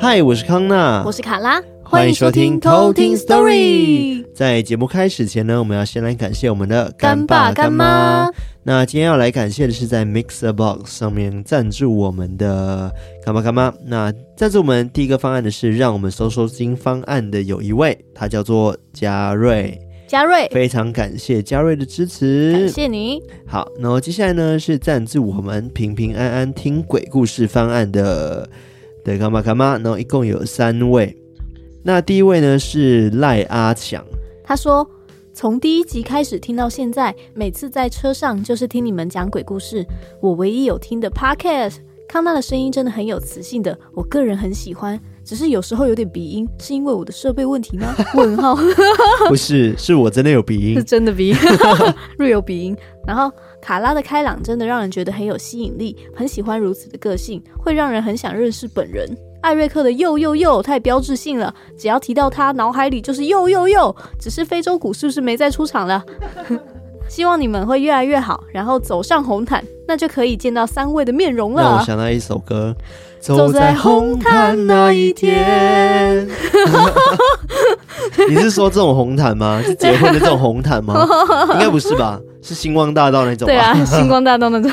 嗨，我是康娜，我是卡拉，欢迎收听偷听 Story。在节目开始前呢，我们要先来感谢我们的干爸干妈。那今天要来感谢的是在 MixerBox 上面赞助我们的干爸干妈。那赞助我们第一个方案的是让我们收收金方案的有一位，他叫做嘉瑞。嘉瑞，非常感谢嘉瑞的支持，感谢你。好，那么接下来呢是赞助我们平平安安听鬼故事方案的。对，干妈干妈，然后一共有三位。那第一位呢是赖阿强，他说从第一集开始听到现在，每次在车上就是听你们讲鬼故事，我唯一有听的 podcast。康纳的声音真的很有磁性的，我个人很喜欢，只是有时候有点鼻音，是因为我的设备问题吗？问号，不是，是我真的有鼻音，是 真的鼻音，略有鼻音。然后。卡拉的开朗真的让人觉得很有吸引力，很喜欢如此的个性，会让人很想认识本人。艾瑞克的又又又太标志性了，只要提到他，脑海里就是又又又。只是非洲鼓是不是没再出场了？希望你们会越来越好，然后走上红毯，那就可以见到三位的面容了。让我想到一首歌，走在红毯那一天。你是说这种红毯吗？是结婚的这种红毯吗？应该不是吧？是星光大道那种吧？对啊，星光大道那种。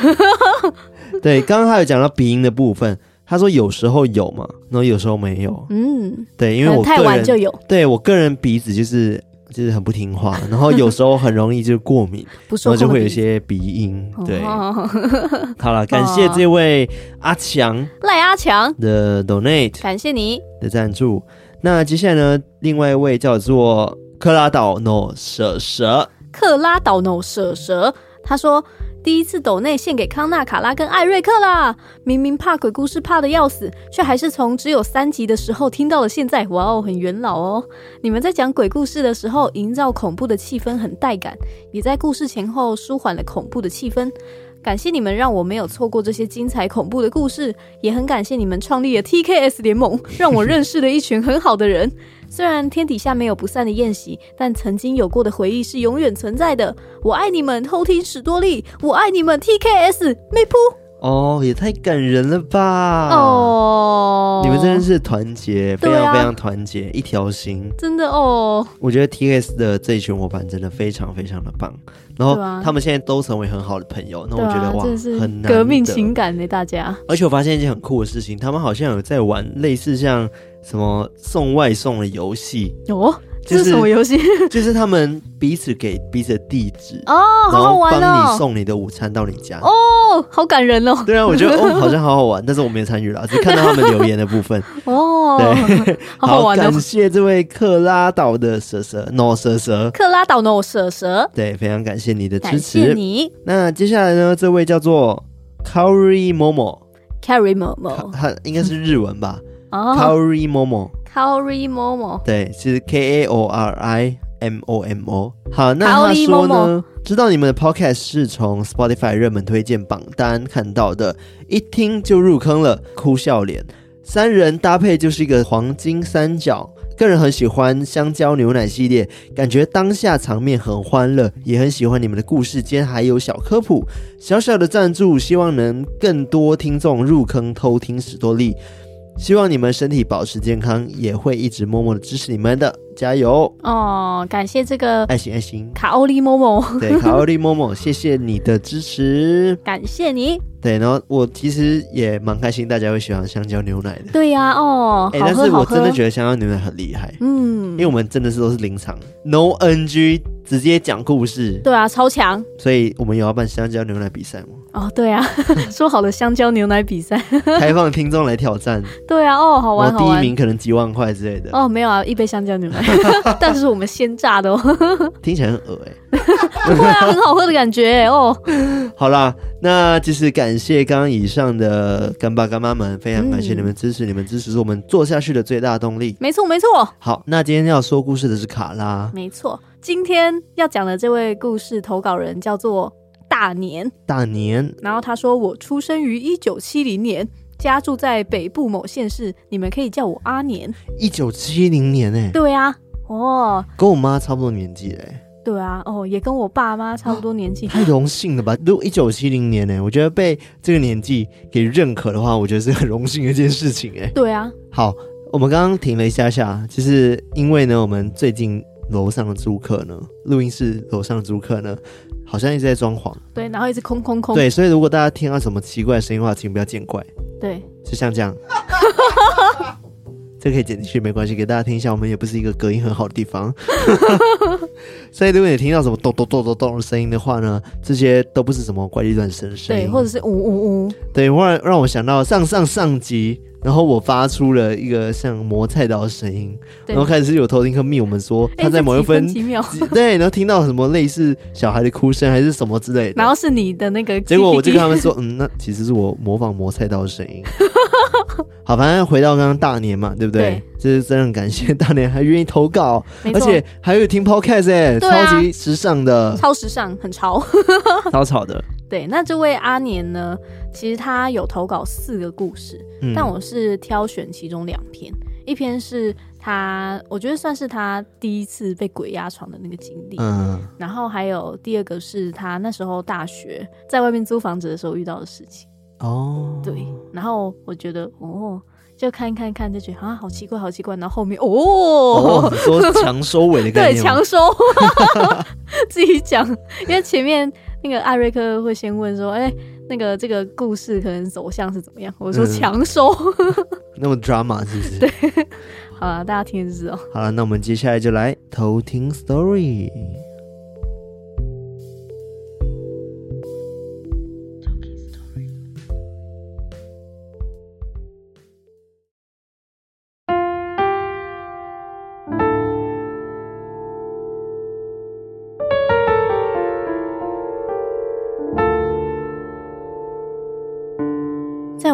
对，刚刚他有讲到鼻音的部分，他说有时候有嘛，然后有时候没有。嗯，对，因为我太晚就有。对，我个人鼻子就是就是很不听话，然后有时候很容易就过敏，然后就会有一些鼻音。对，好了，感谢这位阿强赖阿强的 donate，感谢你的赞助。那接下来呢？另外一位叫做克拉岛 no 蛇蛇，克拉岛 no 蛇蛇，他说第一次抖内献给康纳、卡拉跟艾瑞克啦。明明怕鬼故事怕得要死，却还是从只有三集的时候听到了现在。哇哦，很元老哦！你们在讲鬼故事的时候，营造恐怖的气氛很带感，也在故事前后舒缓了恐怖的气氛。感谢你们让我没有错过这些精彩恐怖的故事，也很感谢你们创立了 TKS 联盟，让我认识了一群很好的人。虽然天底下没有不散的宴席，但曾经有过的回忆是永远存在的。我爱你们，偷听史多利，我爱你们 TKS 妹扑。哦，也太感人了吧！哦，你们真的是团结，非常非常团结，啊、一条心，真的哦。我觉得 TKS 的这一群伙伴真的非常非常的棒，然后他们现在都成为很好的朋友，那我觉得、啊、哇，是很革命情感呢，大家。而且我发现一件很酷的事情，他们好像有在玩类似像什么送外送的游戏哦。这是什么游戏？就是他们彼此给彼此的地址哦，好好玩帮你送你的午餐到你家哦，好感人哦。对啊，我觉得哦，好像好好玩，但是我没有参与啦，只看到他们留言的部分哦。对，好好玩哦。感谢这位克拉岛的蛇蛇，no 蛇蛇，克拉岛 no 蛇蛇。对，非常感谢你的支持，谢你。那接下来呢？这位叫做 Carry Momo，Kaori Momo，他应该是日文吧？哦，Kaori Momo。Kaori Momo，对，是 K A O R I M O M O。好，那他说呢，知道你们的 Podcast 是从 Spotify 热门推荐榜单看到的，一听就入坑了，哭笑脸，三人搭配就是一个黄金三角。个人很喜欢香蕉牛奶系列，感觉当下场面很欢乐，也很喜欢你们的故事间还有小科普，小小的赞助，希望能更多听众入坑偷听史多利。希望你们身体保持健康，也会一直默默的支持你们的，加油哦！感谢这个爱心爱心卡欧利某某，对卡欧利某某，谢谢你的支持，感谢你。对，然后我其实也蛮开心，大家会喜欢香蕉牛奶的。对呀、啊，哦，哎，但是我真的觉得香蕉牛奶很厉害，嗯，因为我们真的是都是临场，no NG，直接讲故事。对啊，超强。所以我们有要办香蕉牛奶比赛吗？哦，对啊，说好的香蕉牛奶比赛，开放听众来挑战。对啊，哦，好玩，好玩。第一名可能几万块之类的。哦，没有啊，一杯香蕉牛奶，但是我们鲜榨的哦。听起来很恶哎。不会啊，很好喝的感觉哦。好啦，那就是感谢刚刚以上的干爸干妈们，非常感谢你们支持，嗯、你们支持是我们做下去的最大动力。没错，没错。好，那今天要说故事的是卡拉。没错，今天要讲的这位故事投稿人叫做大年。大年。然后他说：“我出生于一九七零年，家住在北部某县市，你们可以叫我阿年。”一九七零年哎。对啊，哦，跟我妈差不多年纪哎。对啊，哦，也跟我爸妈差不多年纪，太荣幸了吧？如果一九七零年呢，我觉得被这个年纪给认可的话，我觉得是很荣幸的一件事情哎。对啊，好，我们刚刚停了一下下，就是因为呢，我们最近楼上的租客呢，录音室楼上的租客呢，好像一直在装潢，对，然后一直空空空，对，所以如果大家听到什么奇怪的声音的话，请不要见怪，对，就像这样。这可以剪进去没关系，给大家听一下。我们也不是一个隔音很好的地方，所以如果你听到什么咚咚咚咚咚的声音的话呢，这些都不是什么怪力乱神的声音，对，或者是呜呜呜，对，忽然让我想到上上上集。然后我发出了一个像磨菜刀的声音，然后开始有偷听客密我们说他在某一分，几秒，对，然后听到什么类似小孩的哭声还是什么之类的，然后是你的那个，结果我就跟他们说，嗯，那其实是我模仿磨菜刀的声音。好，反正回到刚刚大年嘛，对不对？对，就是真的很感谢大年还愿意投稿，而且还有听 podcast 哎、欸，超级时尚的，超时尚，很潮，超潮的。对，那这位阿年呢？其实他有投稿四个故事，嗯、但我是挑选其中两篇。一篇是他，我觉得算是他第一次被鬼压床的那个经历。嗯，然后还有第二个是他那时候大学在外面租房子的时候遇到的事情。哦，对。然后我觉得，哦，就看看看，就觉得啊，好奇怪，好奇怪。然后后面，哦，哦说强收尾的概念，对，强收，自己讲，因为前面。那个艾瑞克会先问说：“哎、欸，那个这个故事可能走向是怎么样？”我说：“强收。嗯 ”那么 drama 是不是？对，好了，大家听就知道。好了，那我们接下来就来偷听 story。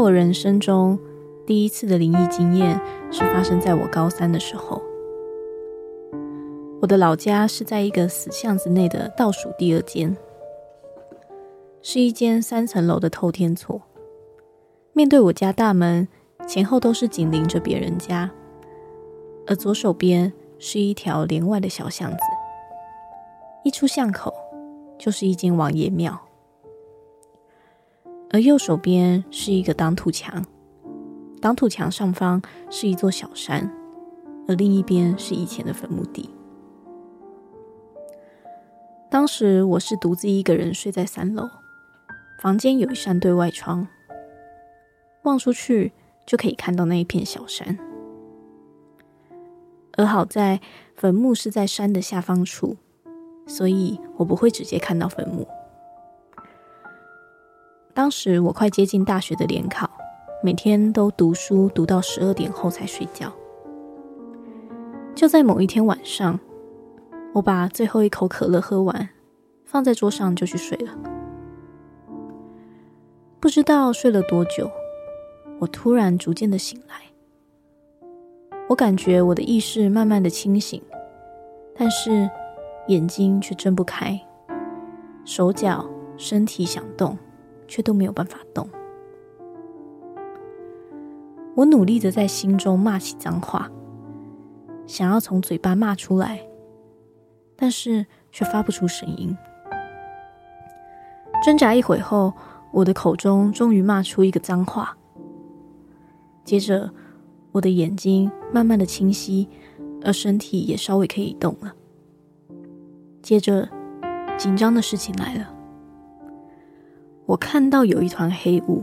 我人生中，第一次的灵异经验是发生在我高三的时候。我的老家是在一个死巷子内的倒数第二间，是一间三层楼的透天厝。面对我家大门，前后都是紧邻着别人家，而左手边是一条连外的小巷子，一出巷口就是一间王爷庙。而右手边是一个挡土墙，挡土墙上方是一座小山，而另一边是以前的坟墓地。当时我是独自一个人睡在三楼，房间有一扇对外窗，望出去就可以看到那一片小山。而好在坟墓是在山的下方处，所以我不会直接看到坟墓。当时我快接近大学的联考，每天都读书读到十二点后才睡觉。就在某一天晚上，我把最后一口可乐喝完，放在桌上就去睡了。不知道睡了多久，我突然逐渐的醒来。我感觉我的意识慢慢的清醒，但是眼睛却睁不开，手脚身体想动。却都没有办法动。我努力的在心中骂起脏话，想要从嘴巴骂出来，但是却发不出声音。挣扎一会后，我的口中终于骂出一个脏话。接着，我的眼睛慢慢的清晰，而身体也稍微可以动了。接着，紧张的事情来了。我看到有一团黑雾，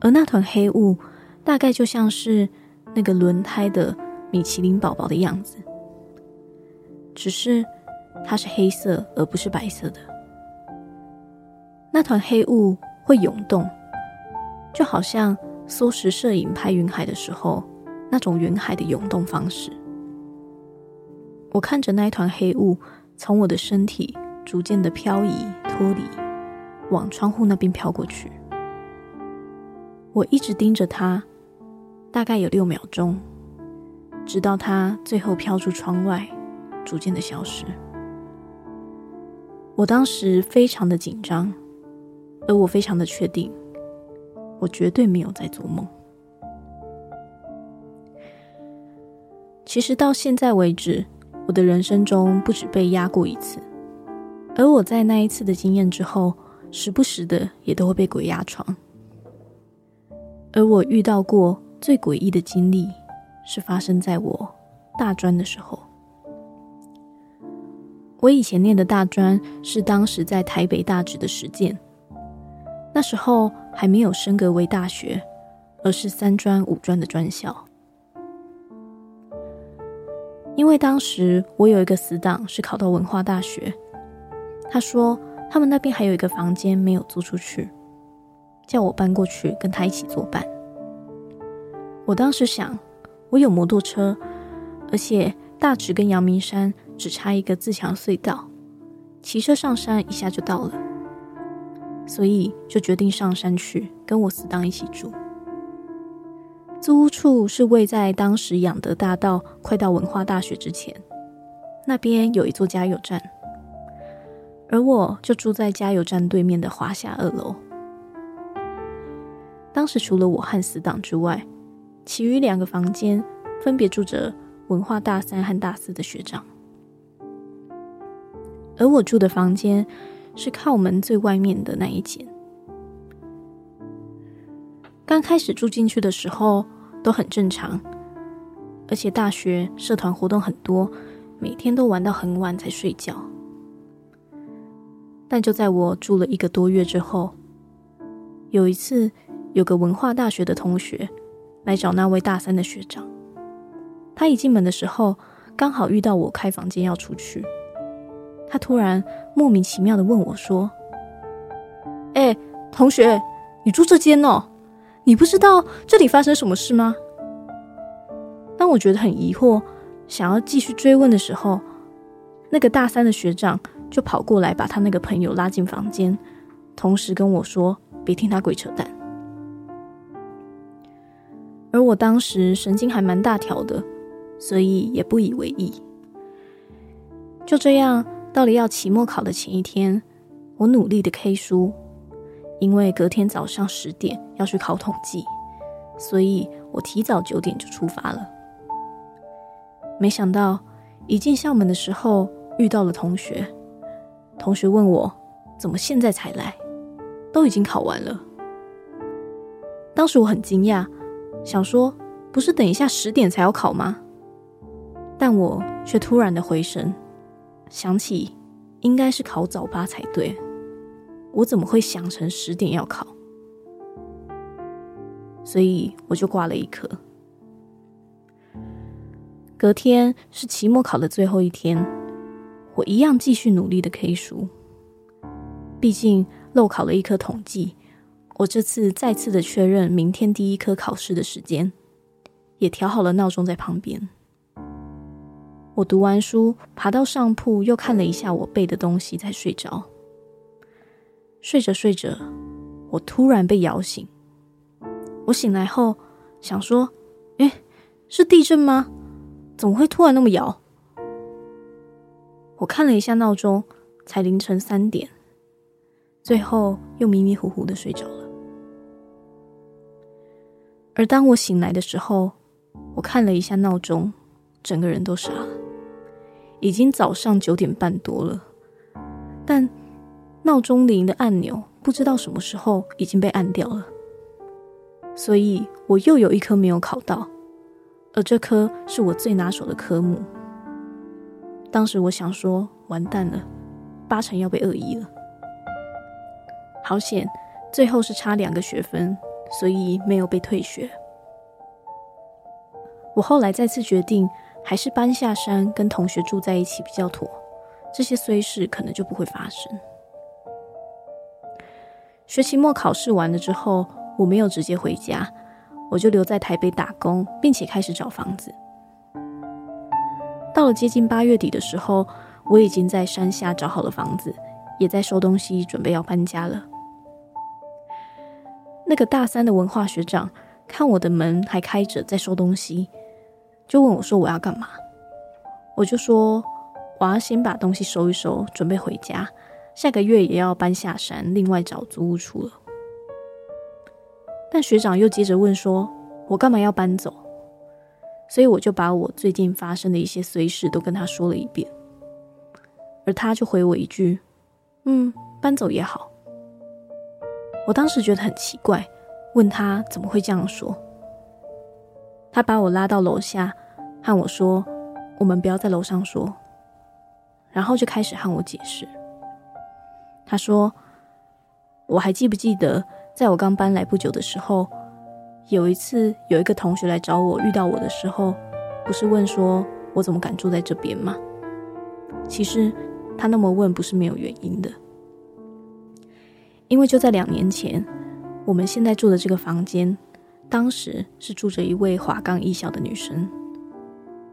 而那团黑雾大概就像是那个轮胎的米其林宝宝的样子，只是它是黑色而不是白色的。那团黑雾会涌动，就好像缩时摄影拍云海的时候那种云海的涌动方式。我看着那一团黑雾从我的身体逐渐的漂移脱离。往窗户那边飘过去，我一直盯着它，大概有六秒钟，直到它最后飘出窗外，逐渐的消失。我当时非常的紧张，而我非常的确定，我绝对没有在做梦。其实到现在为止，我我的人生中不止被压过一次，而我在那一次的经验之后，时不时的也都会被鬼压床。而我遇到过最诡异的经历，是发生在我大专的时候。我以前念的大专是当时在台北大直的实践，那时候还没有升格为大学，而是三专五专的专校。因为当时我有一个死党是考到文化大学，他说他们那边还有一个房间没有租出去，叫我搬过去跟他一起作伴。我当时想，我有摩托车，而且大直跟阳明山。只差一个自强隧道，骑车上山一下就到了，所以就决定上山去跟我死党一起住。租屋处是位在当时仰德大道快到文化大学之前，那边有一座加油站，而我就住在加油站对面的华夏二楼。当时除了我和死党之外，其余两个房间分别住着文化大三和大四的学长。而我住的房间是靠门最外面的那一间。刚开始住进去的时候都很正常，而且大学社团活动很多，每天都玩到很晚才睡觉。但就在我住了一个多月之后，有一次有个文化大学的同学来找那位大三的学长，他一进门的时候刚好遇到我开房间要出去。他突然莫名其妙的问我说：“哎，同学，你住这间哦？你不知道这里发生什么事吗？”当我觉得很疑惑，想要继续追问的时候，那个大三的学长就跑过来把他那个朋友拉进房间，同时跟我说：“别听他鬼扯淡。”而我当时神经还蛮大条的，所以也不以为意。就这样。到了要期末考的前一天，我努力的 K 书，因为隔天早上十点要去考统计，所以我提早九点就出发了。没想到一进校门的时候遇到了同学，同学问我怎么现在才来，都已经考完了。当时我很惊讶，想说不是等一下十点才要考吗？但我却突然的回神。想起应该是考早八才对，我怎么会想成十点要考？所以我就挂了一科。隔天是期末考的最后一天，我一样继续努力的 K 书。毕竟漏考了一科统计，我这次再次的确认明天第一科考试的时间，也调好了闹钟在旁边。我读完书，爬到上铺，又看了一下我背的东西，才睡着。睡着睡着，我突然被摇醒。我醒来后想说：“诶，是地震吗？怎么会突然那么摇？”我看了一下闹钟，才凌晨三点。最后又迷迷糊糊的睡着了。而当我醒来的时候，我看了一下闹钟，整个人都傻了。已经早上九点半多了，但闹钟铃的按钮不知道什么时候已经被按掉了，所以我又有一科没有考到，而这科是我最拿手的科目。当时我想说，完蛋了，八成要被恶意了。好险，最后是差两个学分，所以没有被退学。我后来再次决定。还是搬下山跟同学住在一起比较妥，这些衰事可能就不会发生。学期末考试完了之后，我没有直接回家，我就留在台北打工，并且开始找房子。到了接近八月底的时候，我已经在山下找好了房子，也在收东西，准备要搬家了。那个大三的文化学长看我的门还开着，在收东西。就问我说：“我要干嘛？”我就说：“我要先把东西收一收，准备回家。下个月也要搬下山，另外找租屋处了。”但学长又接着问说：“我干嘛要搬走？”所以我就把我最近发生的一些衰事都跟他说了一遍，而他就回我一句：“嗯，搬走也好。”我当时觉得很奇怪，问他怎么会这样说。他把我拉到楼下，和我说：“我们不要在楼上说。”然后就开始和我解释。他说：“我还记不记得，在我刚搬来不久的时候，有一次有一个同学来找我，遇到我的时候，不是问说我怎么敢住在这边吗？其实他那么问不是没有原因的，因为就在两年前，我们现在住的这个房间，当时是住着一位华冈艺校的女生。”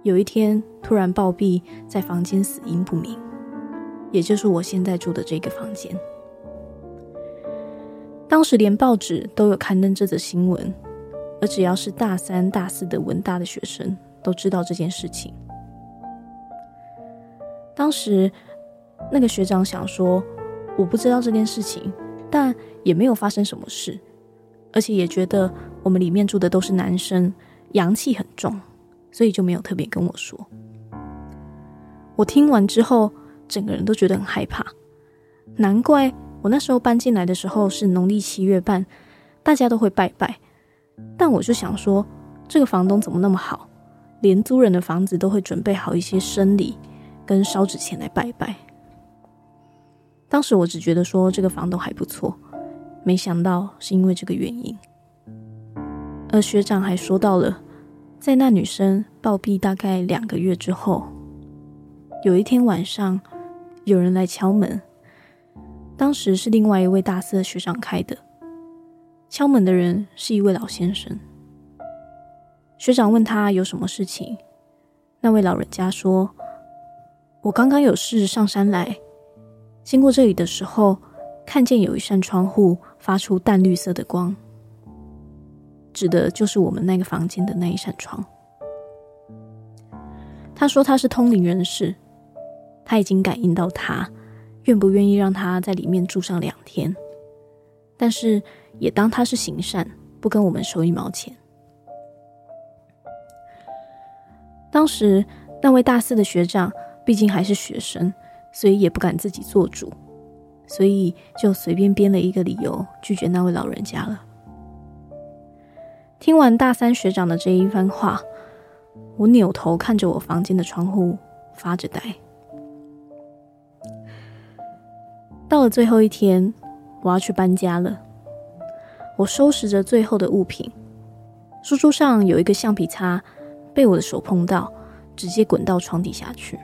有一天突然暴毙在房间，死因不明，也就是我现在住的这个房间。当时连报纸都有刊登这则新闻，而只要是大三、大四的文大的学生都知道这件事情。当时那个学长想说，我不知道这件事情，但也没有发生什么事，而且也觉得我们里面住的都是男生，阳气很重。所以就没有特别跟我说。我听完之后，整个人都觉得很害怕。难怪我那时候搬进来的时候是农历七月半，大家都会拜拜。但我就想说，这个房东怎么那么好，连租人的房子都会准备好一些生礼跟烧纸钱来拜拜。当时我只觉得说这个房东还不错，没想到是因为这个原因。而学长还说到了。在那女生暴毙大概两个月之后，有一天晚上，有人来敲门。当时是另外一位大四的学长开的。敲门的人是一位老先生。学长问他有什么事情，那位老人家说：“我刚刚有事上山来，经过这里的时候，看见有一扇窗户发出淡绿色的光。”指的就是我们那个房间的那一扇窗。他说他是通灵人士，他已经感应到他愿不愿意让他在里面住上两天，但是也当他是行善，不跟我们收一毛钱。当时那位大四的学长毕竟还是学生，所以也不敢自己做主，所以就随便编了一个理由拒绝那位老人家了。听完大三学长的这一番话，我扭头看着我房间的窗户，发着呆。到了最后一天，我要去搬家了。我收拾着最后的物品，书桌上有一个橡皮擦，被我的手碰到，直接滚到床底下去。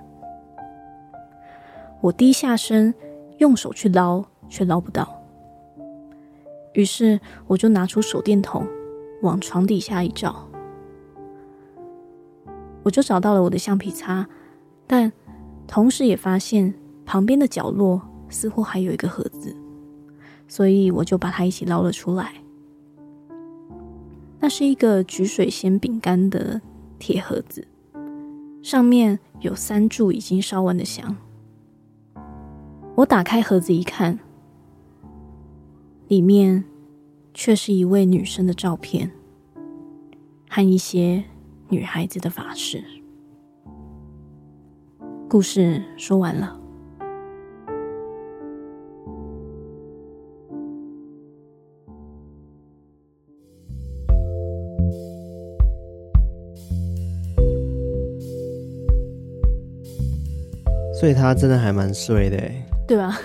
我低下身，用手去捞，却捞不到。于是我就拿出手电筒。往床底下一照，我就找到了我的橡皮擦，但同时也发现旁边的角落似乎还有一个盒子，所以我就把它一起捞了出来。那是一个举水仙饼干的铁盒子，上面有三柱已经烧完的香。我打开盒子一看，里面。却是一位女生的照片和一些女孩子的发饰。故事说完了，所以他真的还蛮衰的，对吧？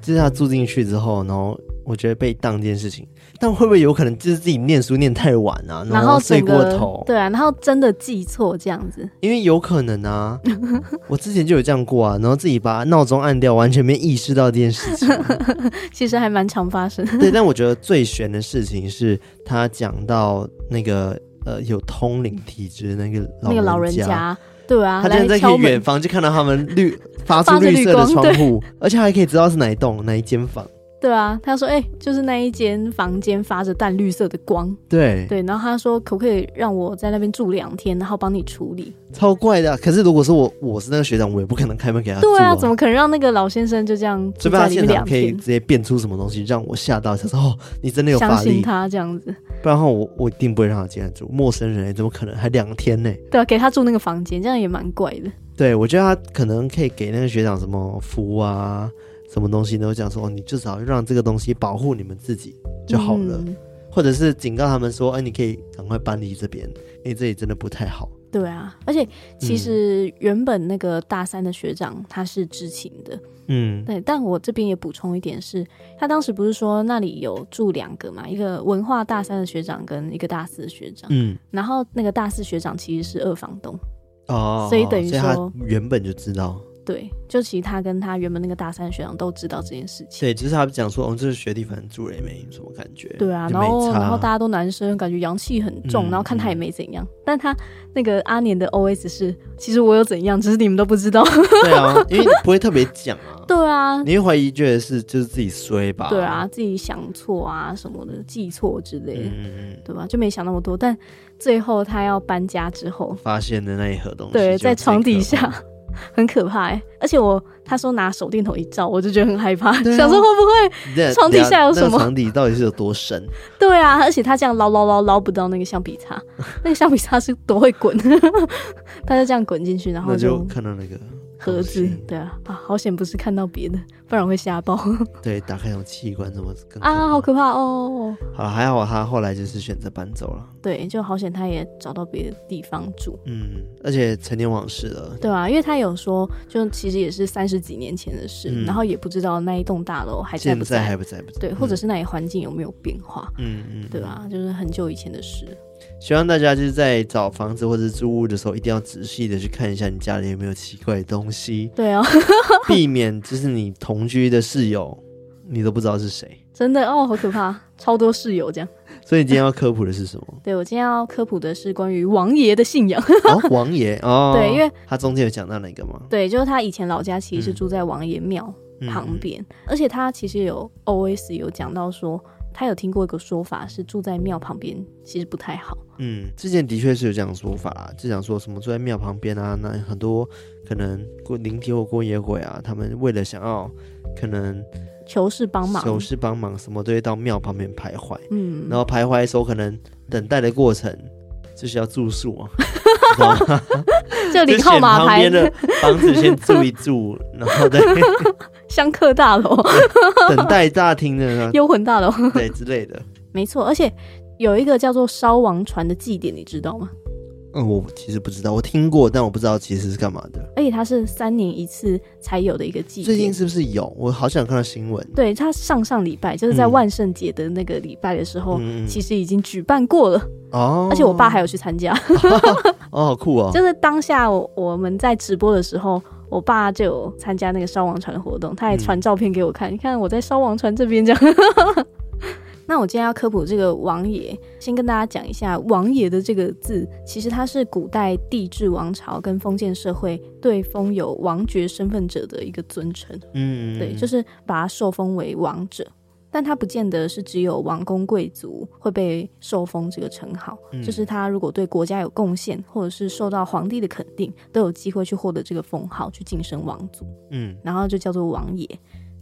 就是他住进去之后，然后。我觉得被当这件事情，但会不会有可能就是自己念书念太晚啊，然后睡过头？对啊，然后真的记错这样子。因为有可能啊，我之前就有这样过啊，然后自己把闹钟按掉，完全没意识到这件事情。其实还蛮常发生。对，但我觉得最悬的事情是他讲到那个呃有通灵体质那个那个老人家，对啊，他现在在远方就看到他们绿发出绿色的窗户，而且还可以知道是哪一栋哪一间房。对啊，他说：“哎、欸，就是那一间房间发着淡绿色的光。”对对，然后他说：“可不可以让我在那边住两天，然后帮你处理？”超怪的、啊。可是如果是我我是那个学长，我也不可能开门给他。对啊，怎么可能让那个老先生就这样住在里面两天？可以直接变出什么东西让我吓到？他说：“哦，你真的有法力。”相信他这样子，不然的话我我一定不会让他进来住。陌生人怎么可能还两天呢？对啊，给他住那个房间，这样也蛮怪的。对，我觉得他可能可以给那个学长什么符啊。什么东西呢？我讲说，你至少让这个东西保护你们自己就好了，嗯、或者是警告他们说，哎，你可以赶快搬离这边，因为这里真的不太好。对啊，而且其实原本那个大三的学长他是知情的，嗯，对。但我这边也补充一点是，他当时不是说那里有住两个嘛，一个文化大三的学长跟一个大四的学长，嗯，然后那个大四学长其实是二房东哦，所以等于说他原本就知道。对，就其实他跟他原本那个大三学长都知道这件事情。对，就是他讲说，哦，这是学弟，反正住了也没什么感觉。对啊，然后然后大家都男生，感觉阳气很重，嗯、然后看他也没怎样。嗯、但他那个阿年的 OS 是，其实我有怎样，只是你们都不知道。对啊，因为你不会特别讲啊。对啊，你会怀疑觉得是就是自己衰吧？对啊，自己想错啊什么的，记错之类的，嗯、对吧？就没想那么多。但最后他要搬家之后，发现的那一盒东西，对，在床底下。很可怕哎、欸，而且我他说拿手电筒一照，我就觉得很害怕，啊、想说会不会床底下有什么？那个、床底到底是有多深？对啊，而且他这样捞捞捞捞不到那个橡皮擦，那个橡皮擦是多会滚，他就这样滚进去，然后就，就看到那个。盒子，对啊，啊，好险不是看到别的，不然会吓爆。对，打开那种器官怎么更啊，好可怕哦。好，还好他后来就是选择搬走了。对，就好险他也找到别的地方住。嗯，而且陈年往事了。对啊，因为他有说，就其实也是三十几年前的事，嗯、然后也不知道那一栋大楼还在不在，在还不在不在。对，或者是那里环境有没有变化？嗯嗯，对吧？就是很久以前的事。希望大家就是在找房子或者租屋的时候，一定要仔细的去看一下你家里有没有奇怪的东西。对哦，避免就是你同居的室友，你都不知道是谁。真的哦，好可怕，超多室友这样。所以你今天要科普的是什么？对，我今天要科普的是关于王爷的信仰。哦，王爷哦，对，因为他中间有讲到哪个吗？对，就是他以前老家其实是住在王爷庙旁边，嗯、而且他其实有 OS 有讲到说。他有听过一个说法，是住在庙旁边其实不太好。嗯，之前的确是有这样的说法啦，就讲说什么住在庙旁边啊，那很多可能过灵体或过野鬼啊，他们为了想要可能求事帮忙，求事帮忙，什么都会到庙旁边徘徊。嗯，然后徘徊的时候，可能等待的过程就是要住宿啊。就领号码牌的房子先住一住，然后再香客大楼、等待大厅的 幽魂大楼，对之类的。没错，而且有一个叫做烧王船的祭典，你知道吗？嗯，我其实不知道，我听过，但我不知道其实是干嘛的。而且它是三年一次才有的一个祭典。最近是不是有？我好想看到新闻。对，它上上礼拜就是在万圣节的那个礼拜的时候，嗯、其实已经举办过了哦。而且我爸还有去参加，哦，好酷哦！就是当下我我们在直播的时候，我爸就有参加那个烧王船的活动，他还传照片给我看，嗯、你看我在烧王船这边这样。那我今天要科普这个王爷，先跟大家讲一下“王爷”的这个字，其实它是古代帝制王朝跟封建社会对封有王爵身份者的一个尊称。嗯，对，就是把他受封为王者，但他不见得是只有王公贵族会被受封这个称号，嗯、就是他如果对国家有贡献，或者是受到皇帝的肯定，都有机会去获得这个封号，去晋升王族。嗯，然后就叫做王爷。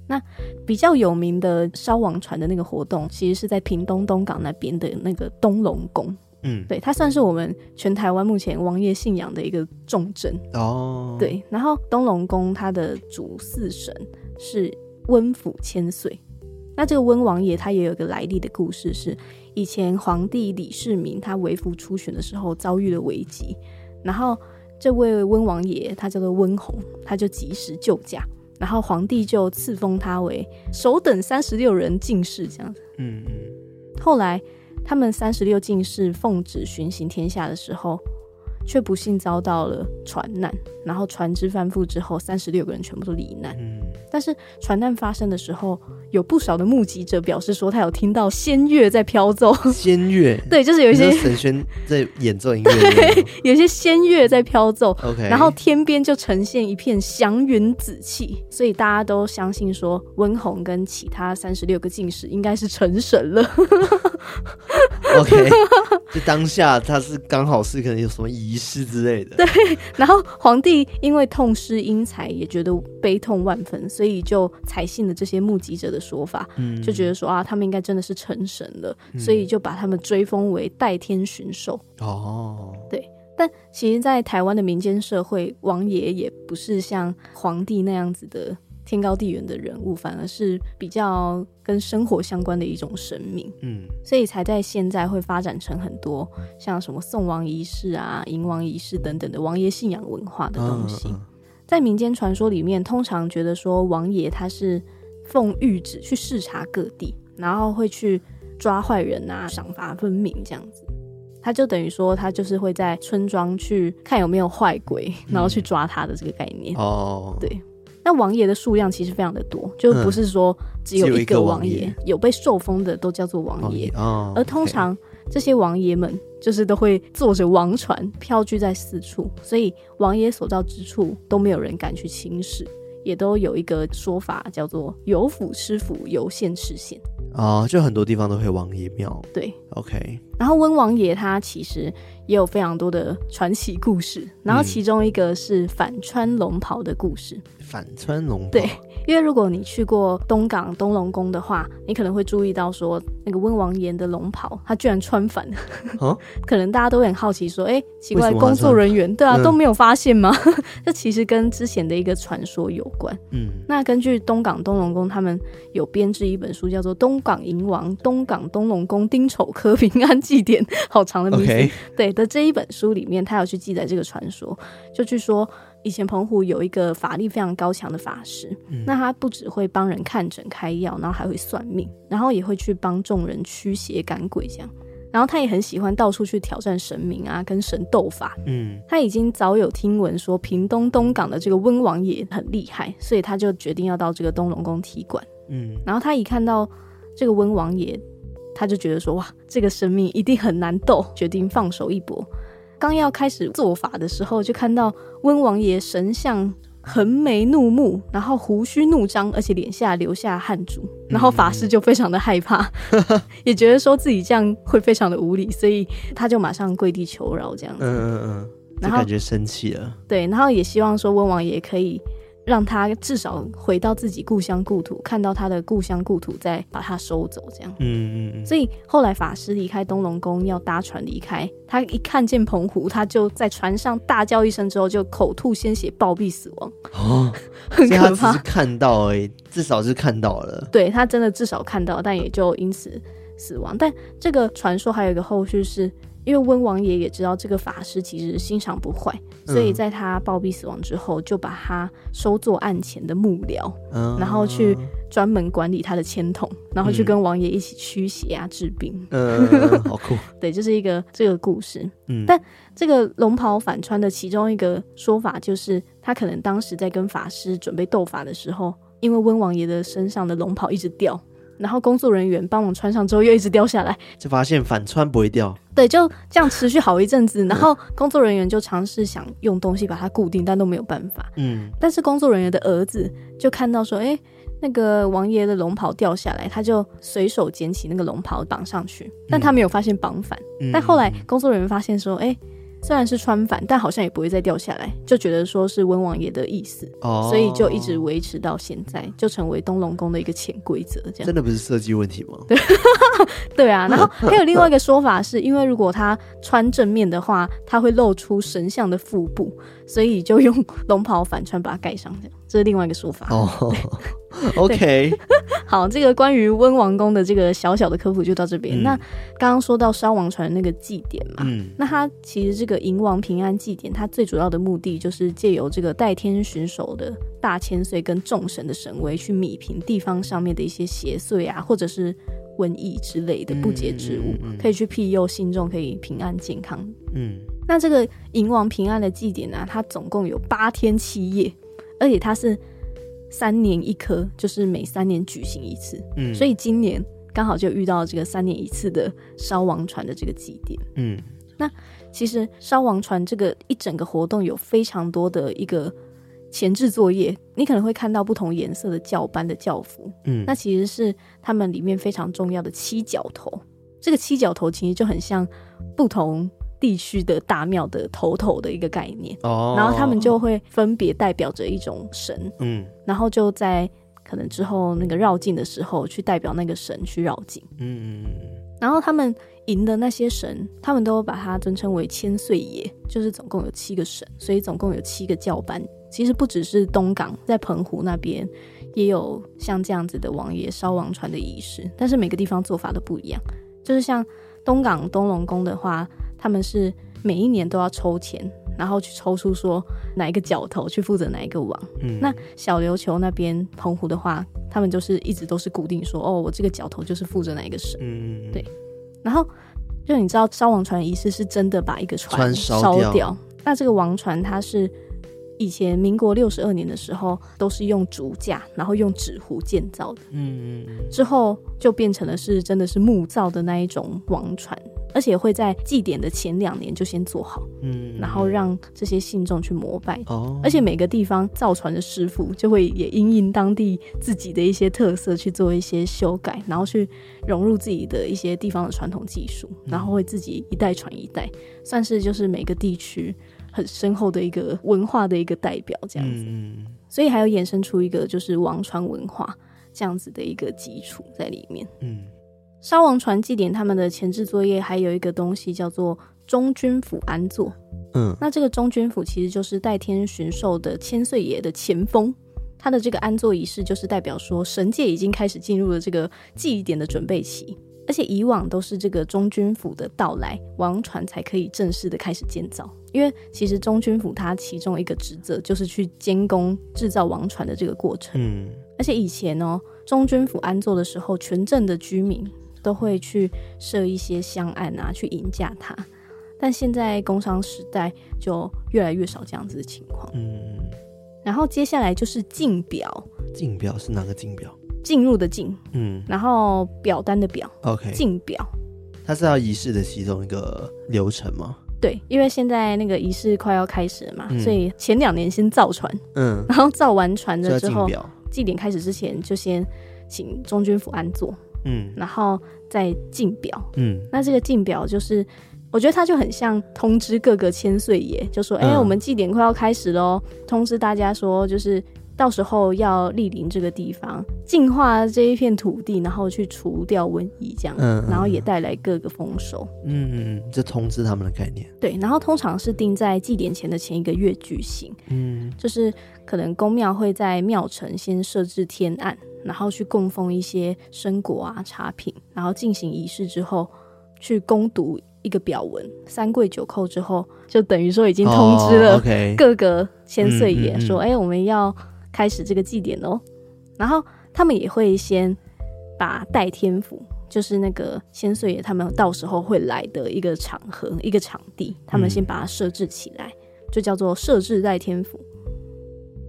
那比较有名的烧王船的那个活动，其实是在屏东东港那边的那个东龙宫。嗯，对，它算是我们全台湾目前王爷信仰的一个重镇。哦，对，然后东龙宫它的主祀神是温府千岁。那这个温王爷他也有一个来历的故事，是以前皇帝李世民他为服出巡的时候遭遇了危机，然后这位温王爷他叫做温弘，他就及时救驾。然后皇帝就赐封他为首等三十六人进士，这样子。嗯嗯。后来他们三十六进士奉旨巡行天下的时候，却不幸遭到了船难，然后船只翻覆之后，三十六个人全部都罹难。嗯。但是船难发生的时候，有不少的目击者表示说，他有听到仙乐在飘奏。仙乐，对，就是有一些神仙在演奏音乐，对，有些仙乐在飘奏。OK，然后天边就呈现一片祥云紫气，所以大家都相信说，温虹跟其他三十六个进士应该是成神了。OK，就当下他是刚好是可能有什么仪式之类的。对，然后皇帝因为痛失英才，也觉得悲痛万分，所以就采信了这些目击者的说法，嗯，就觉得说啊，他们应该真的是成神了，嗯，所以就把他们追封为代天巡狩。哦，对，但其实，在台湾的民间社会，王爷也不是像皇帝那样子的天高地远的人物，反而是比较跟生活相关的一种神明。嗯，所以才在现在会发展成很多像什么送王仪式啊、迎王仪式等等的王爷信仰文化的东西。嗯嗯在民间传说里面，通常觉得说王爷他是奉谕旨去视察各地，然后会去抓坏人啊，赏罚分明这样子。他就等于说他就是会在村庄去看有没有坏鬼，然后去抓他的这个概念。哦、嗯，对。那王爷的数量其实非常的多，就不是说只有一个王爷，嗯、有被受封的都叫做王爷。哦。而通常这些王爷们。就是都会坐着王船飘居在四处，所以王爷所到之处都没有人敢去轻视，也都有一个说法叫做“有府吃府，有县吃县”。啊，就很多地方都会王爷庙。对，OK。然后温王爷他其实也有非常多的传奇故事，然后其中一个是反穿龙袍的故事。反穿龙袍。对。因为如果你去过东港东龙宫的话，你可能会注意到说，那个温王爷的龙袍，他居然穿反了。哦、可能大家都会很好奇说，哎，奇怪，工作人员对啊、嗯、都没有发现吗？这其实跟之前的一个传说有关。嗯，那根据东港东龙宫他们有编制一本书，叫做《东港银王东港东龙宫丁丑科平安祭典》，好长的名字。对的，这一本书里面，他有去记载这个传说，就据说。以前澎湖有一个法力非常高强的法师，嗯，那他不只会帮人看诊开药，然后还会算命，然后也会去帮众人驱邪赶鬼这样。然后他也很喜欢到处去挑战神明啊，跟神斗法。嗯，他已经早有听闻说屏东东港的这个温王爷很厉害，所以他就决定要到这个东龙宫踢馆。嗯，然后他一看到这个温王爷，他就觉得说哇，这个神明一定很难斗，决定放手一搏。刚要开始做法的时候，就看到温王爷神像横眉怒目，然后胡须怒张，而且脸下留下汗珠，然后法师就非常的害怕，嗯、也觉得说自己这样会非常的无礼，所以他就马上跪地求饶，这样子。嗯嗯嗯，然后感觉生气了。对，然后也希望说温王爷可以。让他至少回到自己故乡故土，看到他的故乡故土，再把他收走，这样。嗯嗯嗯。所以后来法师离开东龙宫，要搭船离开，他一看见澎湖，他就在船上大叫一声，之后就口吐鲜血，暴毙死亡。哦，很可怕。他只是看到而已，至少是看到了。对，他真的至少看到，但也就因此死亡。但这个传说还有一个后续是。因为温王爷也知道这个法师其实心肠不坏，所以在他暴毙死亡之后，就把他收做案前的幕僚，嗯，然后去专门管理他的签筒，然后去跟王爷一起驱邪啊、治病。嗯，好酷。对，就是一个这个故事。嗯，但这个龙袍反穿的其中一个说法，就是他可能当时在跟法师准备斗法的时候，因为温王爷的身上的龙袍一直掉。然后工作人员帮忙穿上之后，又一直掉下来，就发现反穿不会掉。对，就这样持续好一阵子。然后工作人员就尝试想用东西把它固定，但都没有办法。嗯。但是工作人员的儿子就看到说：“哎，那个王爷的龙袍掉下来。”他就随手捡起那个龙袍绑上去，但他没有发现绑反。嗯。但后来工作人员发现说：“哎。”虽然是穿反，但好像也不会再掉下来，就觉得说是温王爷的意思，哦，所以就一直维持到现在，就成为东龙宫的一个潜规则。这样真的不是设计问题吗？对，对啊。然后还有另外一个说法是，因为如果他穿正面的话，他会露出神像的腹部，所以就用龙袍反穿把它盖上，这样这是另外一个说法。哦。OK，好，这个关于温王宫的这个小小的科普就到这边。嗯、那刚刚说到烧王船那个祭典嘛，嗯，那它其实这个迎王平安祭典，它最主要的目的就是借由这个代天巡守的大千岁跟众神的神威，去弭平地方上面的一些邪祟啊，或者是瘟疫之类的不洁之物，嗯嗯嗯、可以去庇佑信众可以平安健康。嗯，那这个迎王平安的祭典呢、啊，它总共有八天七夜，而且它是。三年一科，就是每三年举行一次。嗯，所以今年刚好就遇到这个三年一次的烧王船的这个祭典。嗯，那其实烧王船这个一整个活动有非常多的一个前置作业，你可能会看到不同颜色的教班的教服。嗯，那其实是他们里面非常重要的七角头。这个七角头其实就很像不同地区的大庙的头头的一个概念。哦，然后他们就会分别代表着一种神。嗯，然后就在可能之后那个绕境的时候，去代表那个神去绕境。嗯嗯，然后他们赢的那些神，他们都把它尊称为千岁爷，就是总共有七个神，所以总共有七个教班。其实不只是东港，在澎湖那边也有像这样子的王爷烧王船的仪式，但是每个地方做法都不一样。就是像东港东龙宫的话，他们是每一年都要抽签，然后去抽出说哪一个角头去负责哪一个王。嗯，那小琉球那边澎湖的话，他们就是一直都是固定说，哦，我这个角头就是负责哪一个神。嗯，对。然后就你知道烧王船仪式是真的把一个船烧掉那这个王船它是。以前民国六十二年的时候，都是用竹架，然后用纸糊建造的。嗯嗯，之后就变成了是真的是木造的那一种王船，而且会在祭典的前两年就先做好，嗯，然后让这些信众去膜拜。哦，而且每个地方造船的师傅就会也因应当地自己的一些特色去做一些修改，然后去融入自己的一些地方的传统技术，然后会自己一代传一代，算是就是每个地区。很深厚的一个文化的一个代表，这样子，嗯，所以还有衍生出一个就是王船文化这样子的一个基础在里面。嗯，烧王船祭典他们的前置作业还有一个东西叫做中军府安座。嗯，那这个中军府其实就是代天巡狩的千岁爷的前锋，他的这个安坐仪式就是代表说神界已经开始进入了这个祭典的准备期。而且以往都是这个中军府的到来，王船才可以正式的开始建造。因为其实中军府它其中一个职责就是去监工制造王船的这个过程。嗯，而且以前哦，中军府安坐的时候，全镇的居民都会去设一些香案啊，去迎驾它。但现在工商时代就越来越少这样子的情况。嗯，然后接下来就是竞表。竞表是哪个竞表？进入的进，嗯，然后表单的表，OK，进表，它是要仪式的其中一个流程吗？对，因为现在那个仪式快要开始了嘛，嗯、所以前两年先造船，嗯，然后造完船了之后，祭典开始之前就先请中军府安坐，嗯，然后再进表，嗯，那这个进表就是，我觉得它就很像通知各个千岁爷，就说，哎、嗯，我们祭典快要开始喽，通知大家说，就是。到时候要莅临这个地方，净化这一片土地，然后去除掉瘟疫，这样，嗯，然后也带来各个丰收。嗯嗯，这通知他们的概念。对，然后通常是定在祭典前的前一个月举行。嗯，就是可能宫庙会在庙城先设置天案，然后去供奉一些生果啊、茶品，然后进行仪式之后，去攻读一个表文，三跪九叩之后，就等于说已经通知了各个千岁爷说，哎、哦 okay 嗯嗯嗯，我们要。开始这个祭典哦，然后他们也会先把代天府，就是那个千岁爷他们到时候会来的一个场合、一个场地，他们先把它设置起来，就叫做设置代天府。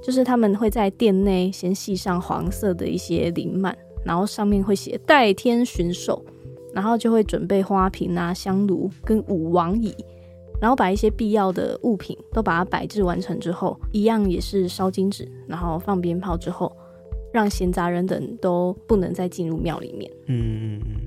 就是他们会在殿内先系上黄色的一些綾幔，然后上面会写代天巡狩，然后就会准备花瓶啊、香炉跟武王椅。然后把一些必要的物品都把它摆置完成之后，一样也是烧金纸，然后放鞭炮之后，让闲杂人等都不能再进入庙里面。嗯嗯嗯。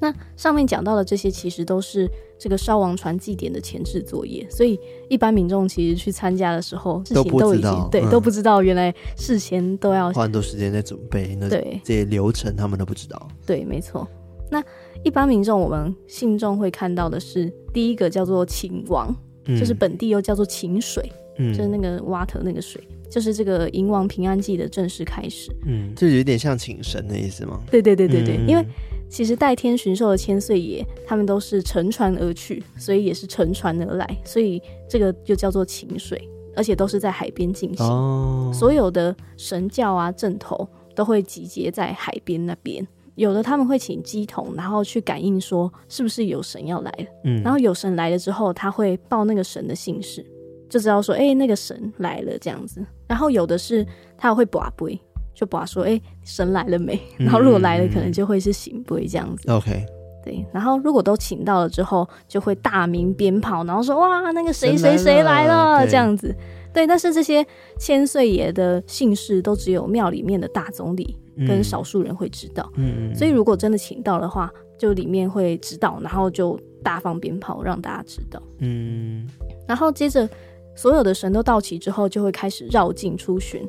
那上面讲到的这些，其实都是这个烧王船祭典的前置作业，所以一般民众其实去参加的时候，事情都已经对、嗯、都不知道，原来事前都要花很多时间在准备，那对这些流程他们都不知道。对，没错。那一般民众，我们信众会看到的是第一个叫做秦王、嗯，就是本地又叫做秦水、嗯，就是那个 water 那个水，就是这个迎王平安祭的正式开始。嗯，就有点像请神的意思吗？对对对对对，嗯、因为其实代天巡狩的千岁爷，他们都是乘船而去，所以也是乘船而来，所以这个就叫做请水，而且都是在海边进行。哦，所有的神教啊阵头都会集结在海边那边。有的他们会请鸡童，然后去感应说是不是有神要来了。嗯，然后有神来了之后，他会报那个神的姓氏，就知道说，哎、欸，那个神来了这样子。然后有的是他会卜杯，就把说，哎、欸，神来了没？然后如果来了，可能就会是圣杯这样子。OK，对。然后如果都请到了之后，就会大鸣鞭炮，然后说哇，那个谁谁谁来了这样子。对，但是这些千岁爷的姓氏都只有庙里面的大总理跟少数人会知道。嗯，所以如果真的请到的话，就里面会知道，然后就大放鞭炮让大家知道。嗯，然后接着所有的神都到齐之后，就会开始绕境出巡。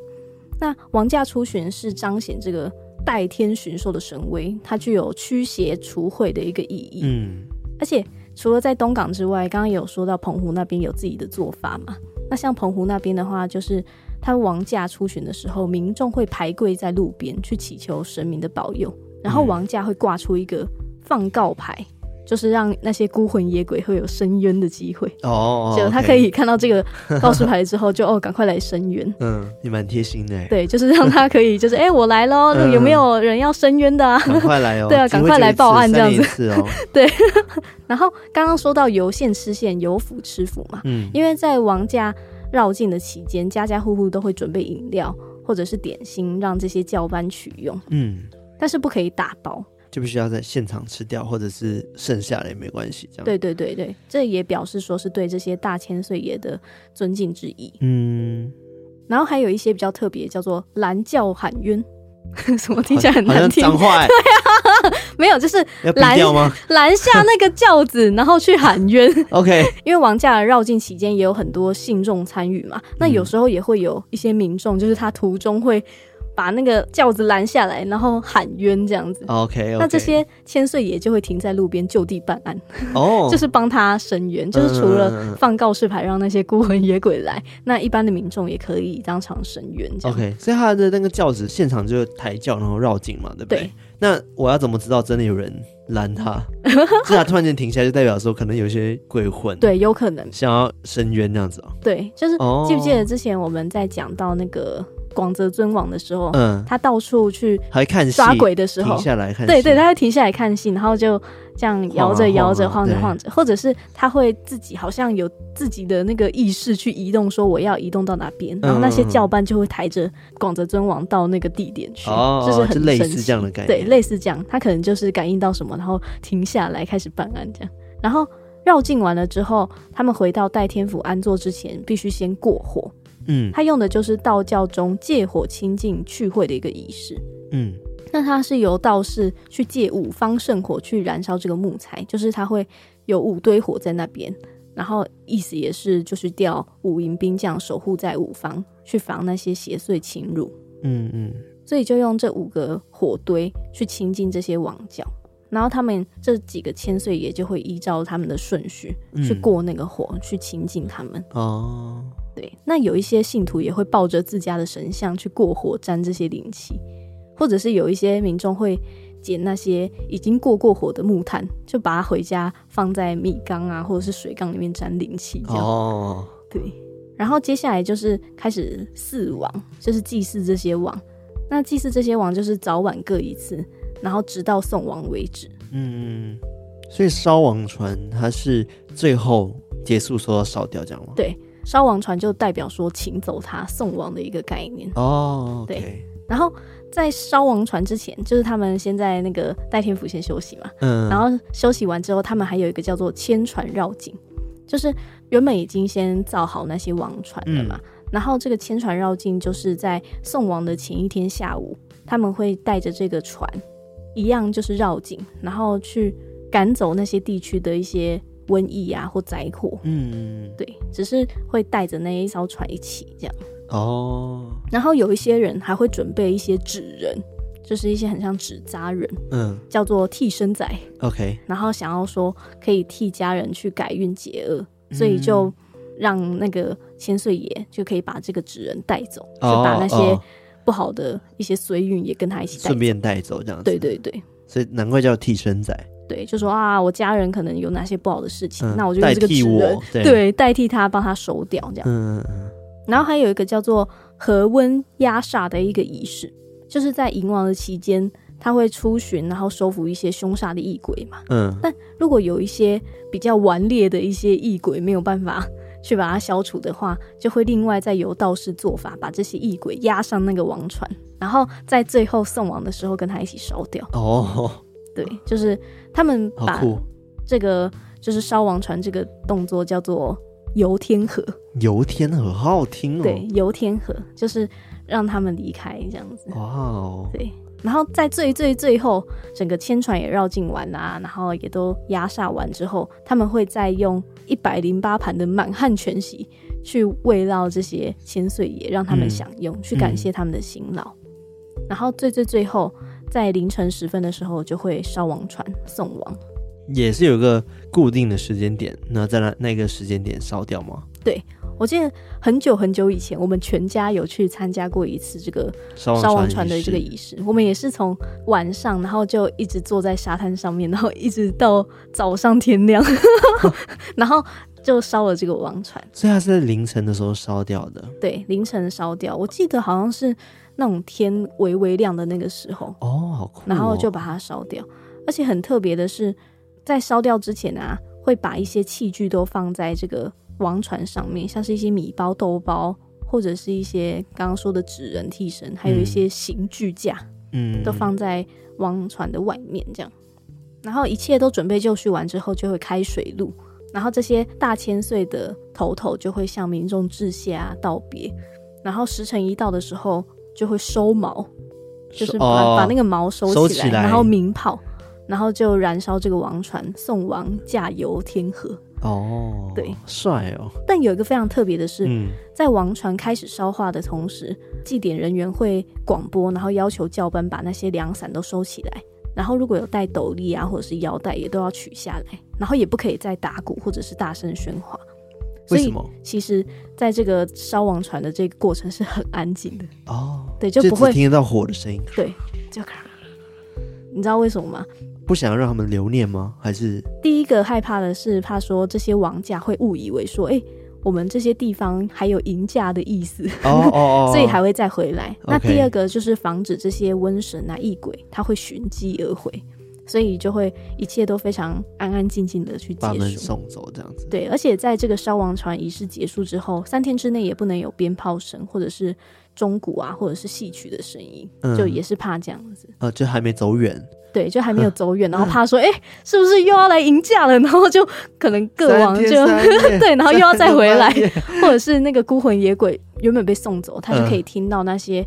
那王驾出巡是彰显这个代天巡狩的神威，它具有驱邪除秽的一个意义。嗯，而且除了在东港之外，刚刚也有说到澎湖那边有自己的做法嘛。那像澎湖那边的话，就是他王驾出巡的时候，民众会排跪在路边去祈求神明的保佑，然后王驾会挂出一个放告牌。就是让那些孤魂野鬼会有伸冤的机会哦，就他可以看到这个 告示牌之后就，就哦赶快来伸冤。嗯，你蛮贴心的。对，就是让他可以，就是 哎、欸，我来喽，有没有人要伸冤的啊？赶快来哦！对啊，赶快来报案这样子。哦、对。然后刚刚说到游线吃线，游府吃府嘛，嗯，因为在王家绕境的期间，家家户户都会准备饮料或者是点心，让这些教班取用。嗯，但是不可以打包。就必须要在现场吃掉，或者是剩下的也没关系，这样。对对对对，这也表示说是对这些大千岁爷的尊敬之意。嗯，然后还有一些比较特别，叫做拦轿喊冤，什么听起来很难听？脏话。对啊，没有，就是拦拦下那个轿子，然后去喊冤。OK，因为王驾绕境期间也有很多信众参与嘛，那有时候也会有一些民众，就是他途中会。把那个轿子拦下来，然后喊冤这样子。OK，, okay. 那这些千岁爷就会停在路边就地办案，哦、oh. 就是帮他伸冤，就是除了放告示牌让那些孤魂野鬼来，那一般的民众也可以当场伸冤。OK，所以他的那个轿子现场就抬轿，然后绕境嘛，对不对？对。那我要怎么知道真的有人拦他？是他突然间停下来，就代表说可能有些鬼魂，对，有可能想要伸冤这样子哦。对，就是、oh. 记不记得之前我们在讲到那个。广泽尊王的时候，嗯，他到处去还看抓鬼的时候，停下来看，对对，他会停下来看戏，然后就这样摇着摇着晃着晃着，或者是他会自己好像有自己的那个意识去移动，说我要移动到哪边，然后那些教班就会抬着广泽尊王到那个地点去，哦，就是很类似这样的感觉，对，类似这样，他可能就是感应到什么，然后停下来开始办案这样，然后绕境完了之后，他们回到代天府安坐之前，必须先过火。嗯，他用的就是道教中借火清净去秽的一个仪式。嗯，那他是由道士去借五方圣火去燃烧这个木材，就是他会有五堆火在那边，然后意思也是就是调五营兵将守护在五方，去防那些邪祟侵入。嗯嗯，所以就用这五个火堆去清净这些王教，然后他们这几个千岁爷就会依照他们的顺序去过那个火，去清净他们。哦。对，那有一些信徒也会抱着自家的神像去过火沾这些灵气，或者是有一些民众会捡那些已经过过火的木炭，就把它回家放在米缸啊，或者是水缸里面沾灵气。哦，对。然后接下来就是开始祀王，就是祭祀这些王。那祭祀这些王就是早晚各一次，然后直到送王为止。嗯，所以烧王船它是最后结束时候要烧掉，这样吗？对。烧王船就代表说请走他送王的一个概念哦，oh. 对。然后在烧王船之前，就是他们先在那个戴天府先休息嘛，嗯。然后休息完之后，他们还有一个叫做千船绕境，就是原本已经先造好那些王船了嘛。嗯、然后这个千船绕境就是在送王的前一天下午，他们会带着这个船，一样就是绕境，然后去赶走那些地区的一些。瘟疫啊，或灾祸，嗯，对，只是会带着那一艘船一起这样。哦。然后有一些人还会准备一些纸人，就是一些很像纸扎人，嗯，叫做替身仔，OK。然后想要说可以替家人去改运解厄，嗯，所以就让那个千岁爷就可以把这个纸人带走，哦，就把那些不好的一些衰运也跟他一起顺便带走，这样子。对对对，所以难怪叫替身仔。对，就说啊，我家人可能有哪些不好的事情，嗯、那我就用这个纸人，对，代替他帮他收掉这样。嗯嗯。然后还有一个叫做和温压煞的一个仪式，就是在迎王的期间，他会出巡，然后收服一些凶煞的异鬼嘛。嗯。但如果有一些比较顽劣的一些异鬼没有办法 去把它消除的话，就会另外再由道士做法，把这些异鬼押上那个王船，然后在最后送王的时候跟他一起烧掉。哦，对，就是他们把这个就是烧王船这个动作叫做游天河。游天河好好听哦。对，游天河就是让他们离开这样子。哇哦。对。然后在最最最后，整个千船也绕境完啊，然后也都压煞完之后，他们会再用一百零八盘的满汉全席去慰劳这些千岁爷，让他们享用，嗯、去感谢他们的辛劳。嗯、然后最最最后，在凌晨时分的时候，就会烧王船送王，也是有个固定的时间点，那在那那个时间点烧掉吗？对。我记得很久很久以前，我们全家有去参加过一次这个烧王船的这个仪式。我们也是从晚上，然后就一直坐在沙滩上面，然后一直到早上天亮，然后就烧了这个王船。所以它是在凌晨的时候烧掉的。对，凌晨烧掉。我记得好像是那种天微微亮的那个时候。哦，好酷哦。然后就把它烧掉。而且很特别的是，在烧掉之前啊，会把一些器具都放在这个。王船上面，像是一些米包、豆包，或者是一些刚刚说的纸人替身，还有一些刑具架，嗯，都放在王船的外面，这样。然后一切都准备就绪完之后，就会开水路，然后这些大千岁的头头就会向民众致谢啊，道别。然后时辰一到的时候，就会收毛，就是把、哦、把那个毛收起来，收起来，然后鸣炮，然后就燃烧这个王船，送王驾游天河。哦，对，帅哦！但有一个非常特别的是，嗯、在王船开始烧化的同时，祭典人员会广播，然后要求教班把那些凉伞都收起来，然后如果有戴斗笠啊或者是腰带，也都要取下来，然后也不可以再打鼓或者是大声喧哗。为什么？其实，在这个烧王船的这个过程是很安静的哦，对，就不会听得到火的声音，对，就咔。你知道为什么吗？不想要让他们留念吗？还是第一个害怕的是怕说这些王家会误以为说，哎、欸，我们这些地方还有迎驾的意思，哦哦哦，所以还会再回来。那第二个就是防止这些瘟神啊、异鬼，他会寻机而回。所以就会一切都非常安安静静的去结束，把门送走这样子。对，而且在这个烧王船仪式结束之后，三天之内也不能有鞭炮声，或者是钟鼓啊，或者是戏曲的声音，嗯、就也是怕这样子。呃，就还没走远。对，就还没有走远，然后怕说，哎、欸，是不是又要来迎驾了？然后就可能各王就 对，然后又要再回来，或者是那个孤魂野鬼原本被送走，他就可以听到那些。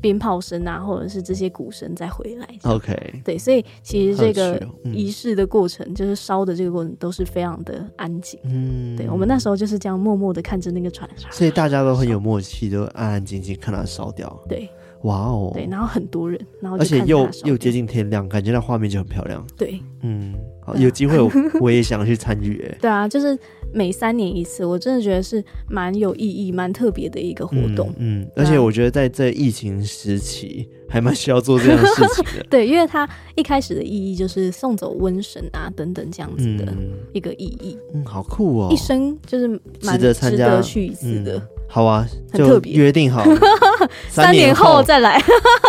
鞭炮声啊，或者是这些鼓声再回来。OK，对，所以其实这个仪式的过程，嗯、就是烧的这个过程，都是非常的安静。嗯，对，我们那时候就是这样默默的看着那个船，所以大家都很有默契，都安安静静看它烧掉。对，哇哦，对，然后很多人，然后而且又又接近天亮，感觉那画面就很漂亮。对，嗯，好，有机会我 我也想去参与。哎，对啊，就是。每三年一次，我真的觉得是蛮有意义、蛮特别的一个活动。嗯，嗯，而且我觉得在这疫情时期，还蛮需要做这样的事情的。对，因为它一开始的意义就是送走瘟神啊等等这样子的一个意义。嗯，好酷哦！一生就是蛮值得参加去一次的。好啊，就，约定好 三年后再来。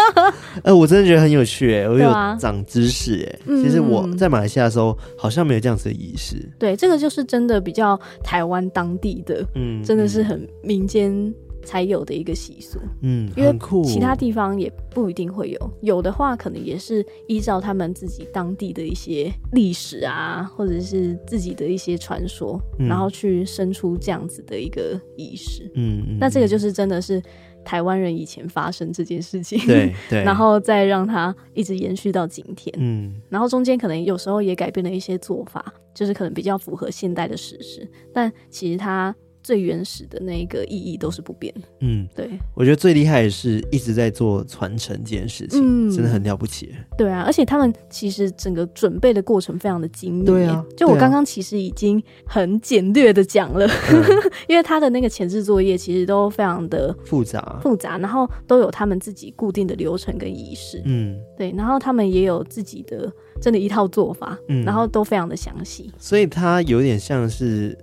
呃，我真的觉得很有趣哎，我有长知识哎。其实我在马来西亚的时候，好像没有这样子的仪式。对，这个就是真的比较台湾当地的，嗯，真的是很民间才有的一个习俗。嗯，因为其他地方也不一定会有，有的话可能也是依照他们自己当地的一些历史啊，或者是自己的一些传说，然后去生出这样子的一个仪式。嗯，那这个就是真的是。台湾人以前发生这件事情，对 对，然后再让它一直延续到今天，嗯，然后中间可能有时候也改变了一些做法，就是可能比较符合现代的时事，但其实它。最原始的那个意义都是不变的。嗯，对，我觉得最厉害的是一直在做传承这件事情，嗯，真的很了不起。对啊，而且他们其实整个准备的过程非常的精密。对啊，就我刚刚其实已经很简略的讲了，嗯、因为他的那个前置作业其实都非常的复杂复杂，然后都有他们自己固定的流程跟仪式。嗯，对，然后他们也有自己的真的一套做法，嗯，然后都非常的详细。所以它有点像是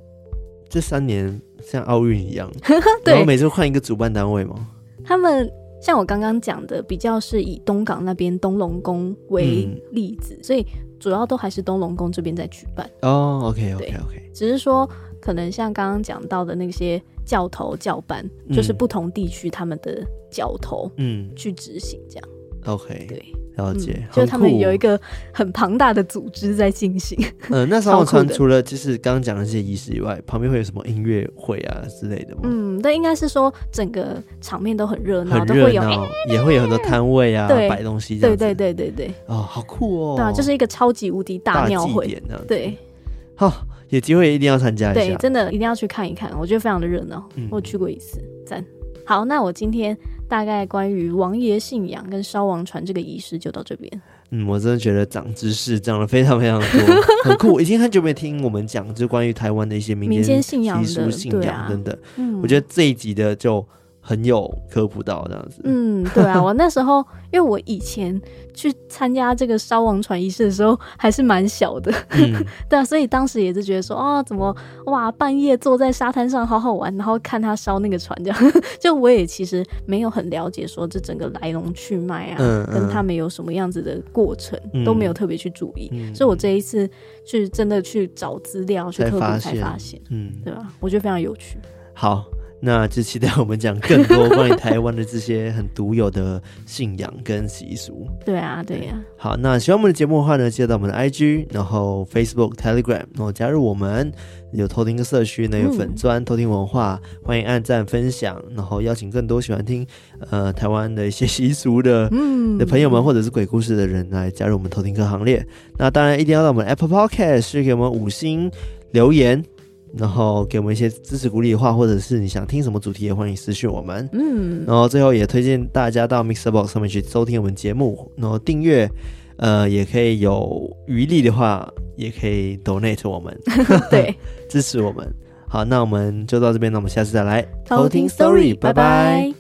这三年。像奥运一样，对，然后每次换一个主办单位吗？他们像我刚刚讲的，比较是以东港那边东龙宫为例子，嗯、所以主要都还是东龙宫这边在举办。哦，OK OK OK，只是说可能像刚刚讲到的那些教头教班，嗯、就是不同地区他们的教头，嗯，去执行这样。OK，对。了解，嗯、就是他们有一个很庞大的组织在进行。嗯、呃，那烧王船除了就是刚刚讲的这些仪式以外，旁边会有什么音乐会啊之类的吗？嗯，但应该是说整个场面都很热闹，很热闹，也会有很多摊位啊，摆东西这样。对对对对对。哦，好酷哦！对啊，就是一个超级无敌大庙会。对。好，有机会一定要参加一下。对，真的一定要去看一看，我觉得非常的热闹。嗯、我去过一次，赞。好，那我今天大概关于王爷信仰跟烧王船这个仪式就到这边。嗯，我真的觉得长知识长了非常非常多，很酷。已经很久没听我们讲，就关于台湾的一些民间信仰习俗、信仰等等。嗯，我觉得这一集的就。很有科普到这样子，嗯，对啊，我那时候因为我以前去参加这个烧王船仪式的时候还是蛮小的，嗯、对啊，所以当时也是觉得说啊，怎么哇，半夜坐在沙滩上好好玩，然后看他烧那个船这样，就我也其实没有很了解说这整个来龙去脉啊，嗯嗯、跟他们有什么样子的过程、嗯、都没有特别去注意，嗯、所以我这一次去真的去找资料去科普才发现，嗯，对吧？我觉得非常有趣。好。那就期待我们讲更多关于台湾的这些很独有的信仰跟习俗。对啊，对呀、啊。好，那喜欢我们的节目的话呢，记得到我们的 IG，然后 Facebook、Telegram，然后加入我们有偷听的社区呢，有粉专偷听文化，嗯、欢迎按赞分享，然后邀请更多喜欢听呃台湾的一些习俗的嗯的朋友们，或者是鬼故事的人来加入我们偷听客行列。那当然一定要到我们 Apple Podcast 去给我们五星留言。然后给我们一些支持鼓励的话，或者是你想听什么主题，也欢迎私讯我们。嗯，然后最后也推荐大家到 MixerBox 上面去收听我们节目，然后订阅，呃，也可以有余力的话，也可以 donate 我们，对，支持我们。好，那我们就到这边，那我们下次再来偷听 Story，拜拜。